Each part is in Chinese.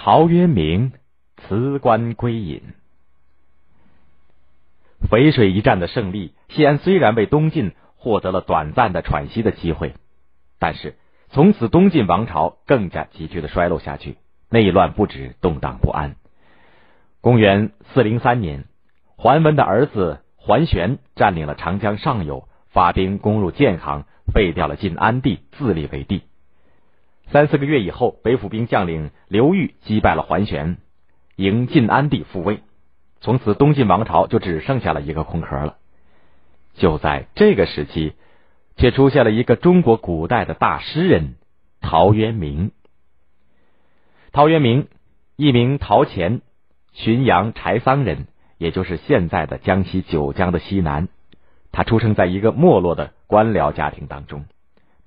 陶渊明辞官归隐。淝水一战的胜利，西安虽然为东晋获得了短暂的喘息的机会，但是从此东晋王朝更加急剧的衰落下去，内乱不止，动荡不安。公元四零三年，桓温的儿子桓玄占领了长江上游，发兵攻入建行，废掉了晋安帝，自立为帝。三四个月以后，北府兵将领刘裕击败了桓玄，迎晋安帝复位。从此，东晋王朝就只剩下了一个空壳了。就在这个时期，却出现了一个中国古代的大诗人陶渊明。陶渊明，一名陶潜，浔阳柴桑人，也就是现在的江西九江的西南。他出生在一个没落的官僚家庭当中。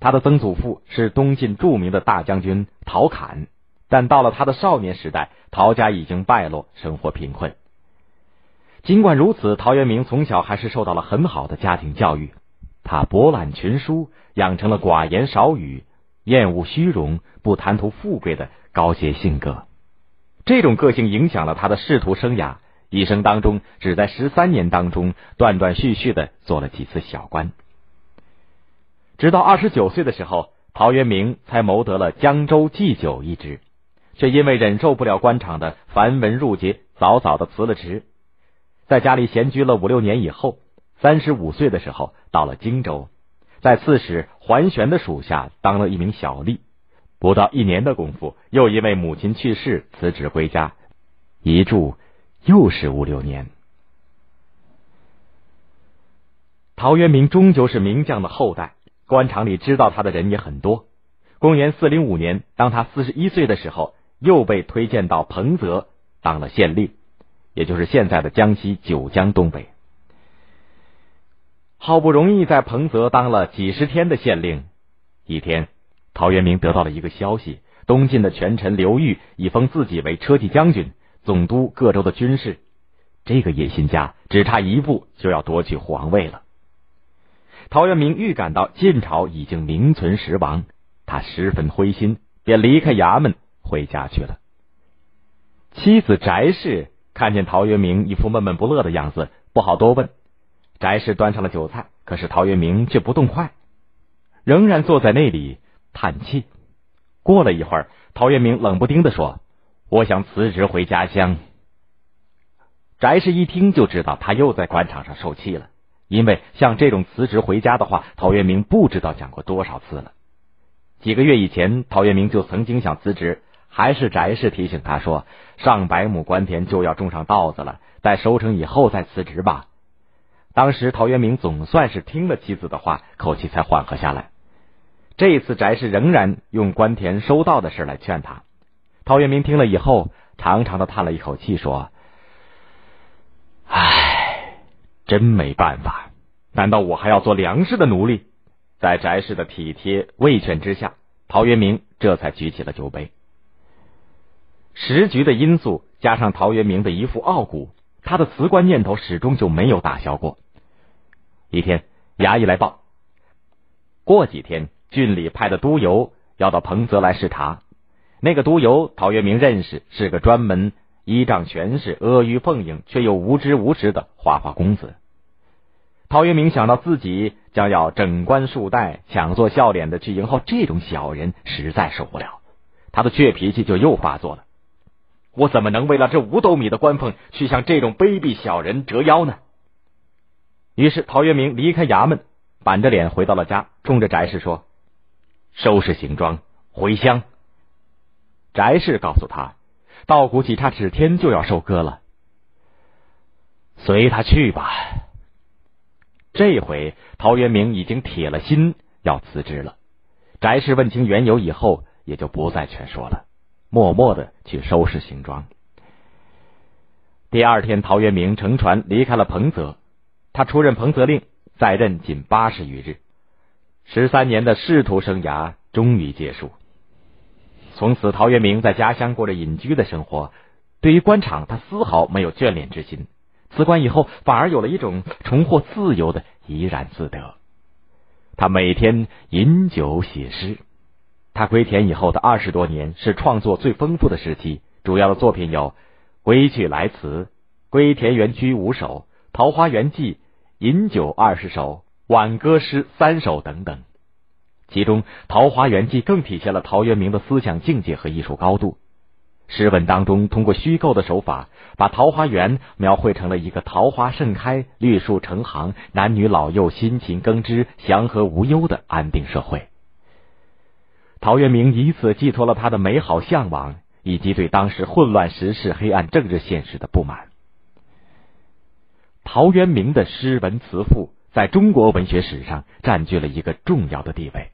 他的曾祖父是东晋著名的大将军陶侃，但到了他的少年时代，陶家已经败落，生活贫困。尽管如此，陶渊明从小还是受到了很好的家庭教育。他博览群书，养成了寡言少语、厌恶虚荣、不贪图富贵的高洁性格。这种个性影响了他的仕途生涯，一生当中只在十三年当中断断续续的做了几次小官。直到二十九岁的时候，陶渊明才谋得了江州祭酒一职，却因为忍受不了官场的繁文缛节，早早的辞了职。在家里闲居了五六年以后，三十五岁的时候到了荆州，在刺史桓玄的属下当了一名小吏。不到一年的功夫，又因为母亲去世辞职归家，一住又是五六年。陶渊明终究是名将的后代。官场里知道他的人也很多。公元四零五年，当他四十一岁的时候，又被推荐到彭泽当了县令，也就是现在的江西九江东北。好不容易在彭泽当了几十天的县令，一天，陶渊明得到了一个消息：东晋的权臣刘裕已封自己为车骑将军，总督各州的军事。这个野心家只差一步就要夺取皇位了。陶渊明预感到晋朝已经名存实亡，他十分灰心，便离开衙门回家去了。妻子翟氏看见陶渊明一副闷闷不乐的样子，不好多问。翟氏端上了酒菜，可是陶渊明却不动筷，仍然坐在那里叹气。过了一会儿，陶渊明冷不丁的说：“我想辞职回家乡。”翟氏一听就知道他又在官场上受气了。因为像这种辞职回家的话，陶渊明不知道讲过多少次了。几个月以前，陶渊明就曾经想辞职，还是翟氏提醒他说：“上百亩官田就要种上稻子了，待收成以后再辞职吧。”当时陶渊明总算是听了妻子的话，口气才缓和下来。这一次，翟氏仍然用官田收稻的事来劝他。陶渊明听了以后，长长的叹了一口气，说：“真没办法，难道我还要做粮食的奴隶？在翟氏的体贴慰劝之下，陶渊明这才举起了酒杯。时局的因素加上陶渊明的一副傲骨，他的辞官念头始终就没有打消过。一天，衙役来报，过几天郡里派的督邮要到彭泽来视察。那个督邮陶渊明认识，是个专门。依仗权势、阿谀奉迎，却又无知无识的花花公子。陶渊明想到自己将要整冠束带、抢做笑脸的去迎候这种小人，实在受不了，他的倔脾气就又发作了。我怎么能为了这五斗米的官俸，去向这种卑鄙小人折腰呢？于是，陶渊明离开衙门，板着脸回到了家，冲着翟氏说：“收拾行装，回乡。”翟氏告诉他。稻谷几差几天就要收割了，随他去吧。这回陶渊明已经铁了心要辞职了。翟氏问清缘由以后，也就不再劝说了，默默的去收拾行装。第二天，陶渊明乘船离开了彭泽。他出任彭泽令，在任仅八十余日，十三年的仕途生涯终于结束。从此，陶渊明在家乡过着隐居的生活。对于官场，他丝毫没有眷恋之心。辞官以后，反而有了一种重获自由的怡然自得。他每天饮酒写诗。他归田以后的二十多年是创作最丰富的时期，主要的作品有《归去来辞》《归田园居五首》《桃花源记》《饮酒二十首》《挽歌诗三首》等等。其中，《桃花源记》更体现了陶渊明的思想境界和艺术高度。诗文当中，通过虚构的手法，把桃花源描绘成了一个桃花盛开、绿树成行、男女老幼辛勤耕织、祥和无忧的安定社会。陶渊明以此寄托了他的美好向往，以及对当时混乱时事、黑暗政治现实的不满。陶渊明的诗文词赋在中国文学史上占据了一个重要的地位。